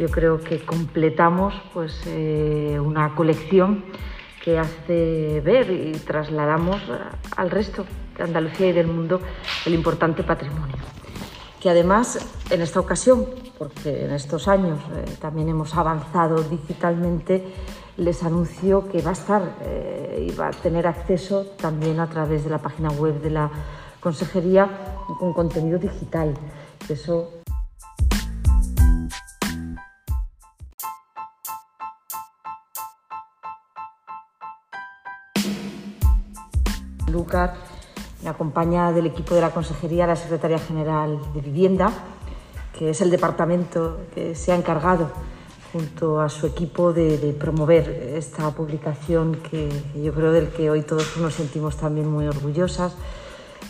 yo creo que completamos pues, eh, una colección que hace ver y trasladamos al resto de Andalucía y del mundo el importante patrimonio. Que además, en esta ocasión, porque en estos años eh, también hemos avanzado digitalmente, les anuncio que va a estar eh, y va a tener acceso también a través de la página web de la Consejería con contenido digital. Eso Lucar me acompaña del equipo de la Consejería la Secretaria General de Vivienda, que es el departamento que se ha encargado junto a su equipo de, promover esta publicación que yo creo del que hoy todos nos sentimos también muy orgullosas.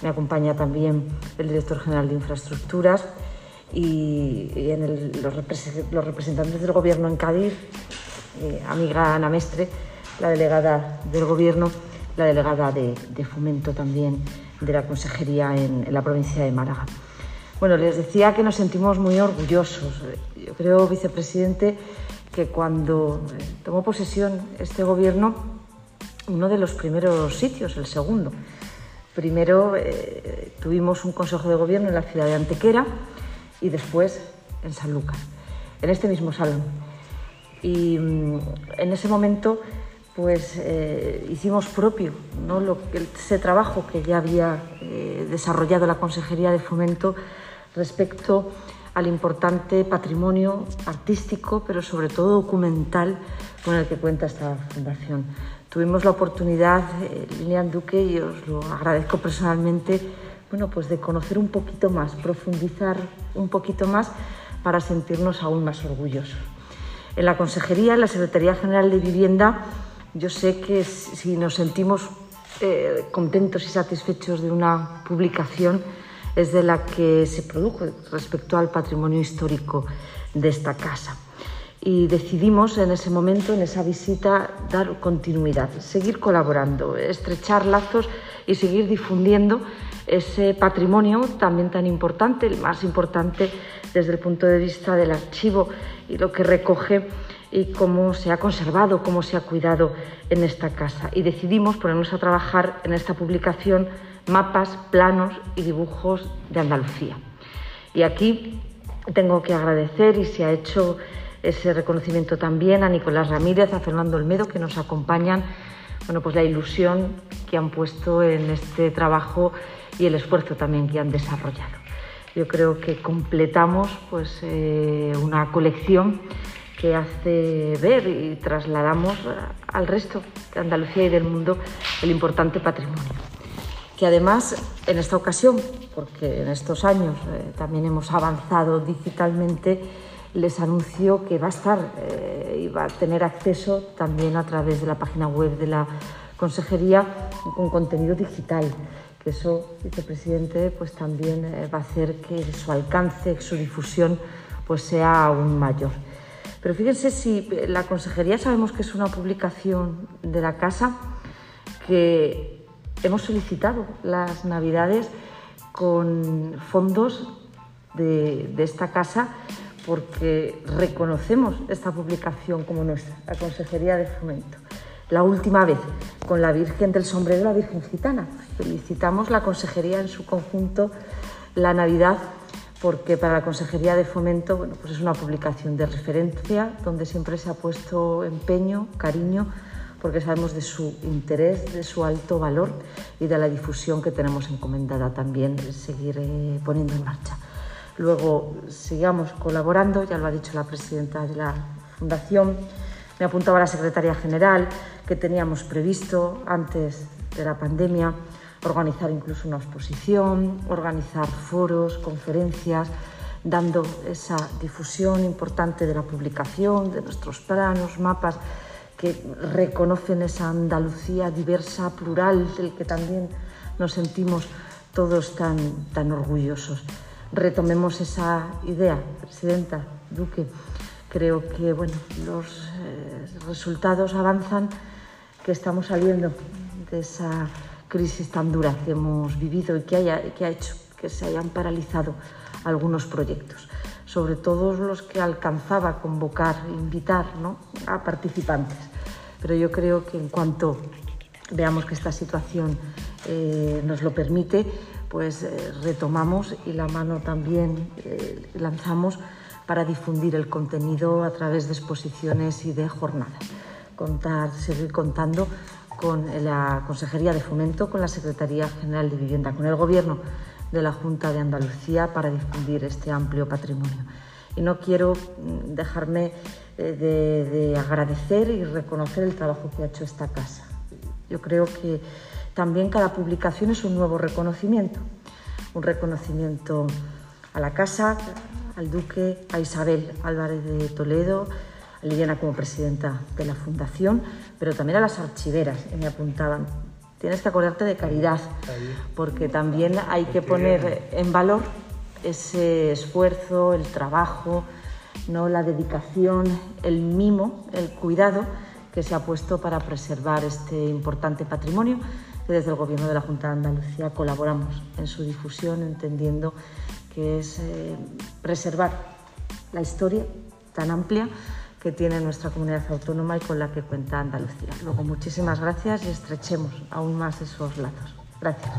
Me acompaña también el director general de Infraestructuras y, los, representantes del Gobierno en Cádiz, eh, amiga Ana Mestre, la delegada del Gobierno la delegada de, Fomento también de la Consejería en, la provincia de Málaga. Bueno, les decía que nos sentimos muy orgullosos. Yo creo, vicepresidente, que cuando eh, tomó posesión este gobierno, uno de los primeros sitios, el segundo. Primero eh, tuvimos un consejo de gobierno en la ciudad de Antequera y después en Sanlúcar, en este mismo salón. Y mm, en ese momento pues eh, hicimos propio ¿no? Lo, ese trabajo que ya había eh, desarrollado la Consejería de Fomento respecto al importante patrimonio artístico, pero sobre todo documental con el que cuenta esta fundación. Tuvimos la oportunidad, eh, Lilian Duque, y os lo agradezco personalmente, bueno, pues de conocer un poquito más, profundizar un poquito más para sentirnos aún más orgullosos. En la Consejería, en la Secretaría General de Vivienda, yo sé que si nos sentimos eh, contentos y satisfechos de una publicación es de la que se produjo respecto al patrimonio histórico de esta casa. Y decidimos en ese momento, en esa visita, dar continuidad, seguir colaborando, estrechar lazos y seguir difundiendo ese patrimonio también tan importante, el más importante desde el punto de vista del archivo y lo que recoge y cómo se ha conservado, cómo se ha cuidado en esta casa. Y decidimos ponernos a trabajar en esta publicación mapas, planos y dibujos de Andalucía. Y aquí tengo que agradecer y se ha hecho ese reconocimiento también a Nicolás Ramírez, a Fernando Olmedo, que nos acompañan, bueno, pues la ilusión que han puesto en este trabajo y el esfuerzo también que han desarrollado. Yo creo que completamos pues, eh, una colección que hace ver y trasladamos al resto de Andalucía y del mundo el importante patrimonio. Que además, en esta ocasión, porque en estos años eh, también hemos avanzado digitalmente, les anuncio que va a estar eh, y va a tener acceso también a través de la página web de la Consejería con contenido digital que eso, vicepresidente, pues también eh, va a hacer que su alcance, su difusión, pues sea aún mayor. Pero fíjense si la consejería sabemos que es una publicación de la casa que hemos solicitado las navidades con fondos de, esta casa porque reconocemos esta publicación como nuestra, la Consejería de Fomento. La última vez con la Virgen del Sombrero, la Virgen Gitana. Felicitamos la Consejería en su conjunto la Navidad porque para la Consejería de Fomento bueno, pues es una publicación de referencia donde siempre se ha puesto empeño, cariño, porque sabemos de su interés, de su alto valor y de la difusión que tenemos encomendada también seguir eh, poniendo en marcha. Luego sigamos colaborando, ya lo ha dicho la presidenta de la Fundación, me apuntaba la secretaria general que teníamos previsto antes de la pandemia organizar incluso una exposición, organizar foros, conferencias, dando esa difusión importante de la publicación, de nuestros planos, mapas que reconocen esa Andalucía diversa, plural, del que también nos sentimos todos tan, tan orgullosos. Retomemos esa idea, Presidenta Duque. Creo que bueno, los eh, resultados avanzan, que estamos saliendo de esa crisis tan dura que hemos vivido y que, haya, que ha hecho que se hayan paralizado algunos proyectos. sobre todos los que alcanzaba convocar, invitar ¿no? a participantes. Pero yo creo que en cuanto veamos que esta situación eh, nos lo permite, pues eh, retomamos y la mano también eh, lanzamos para difundir el contenido a través de exposiciones y de jornadas. Contar, seguir contando con la Consejería de Fomento, con la Secretaría General de Vivienda, con el Gobierno de la Junta de Andalucía para difundir este amplio patrimonio. Y no quiero mm, dejarme de, de agradecer y reconocer el trabajo que ha hecho esta casa. Yo creo que también cada publicación es un nuevo reconocimiento, un reconocimiento a la casa, al duque, a Isabel Álvarez de Toledo, a Liliana como presidenta de la fundación, pero también a las archiveras, que me apuntaban. Tienes que acordarte de caridad, porque también hay que poner en valor ese esfuerzo, el trabajo, no la dedicación, el mimo, el cuidado que se ha puesto para preservar este importante patrimonio que desde el Gobierno de la Junta de Andalucía colaboramos en su difusión, entendiendo que es eh, preservar la historia tan amplia que tiene nuestra comunidad autónoma y con la que cuenta Andalucía. Luego, muchísimas gracias y estrechemos aún más esos lazos. Gracias.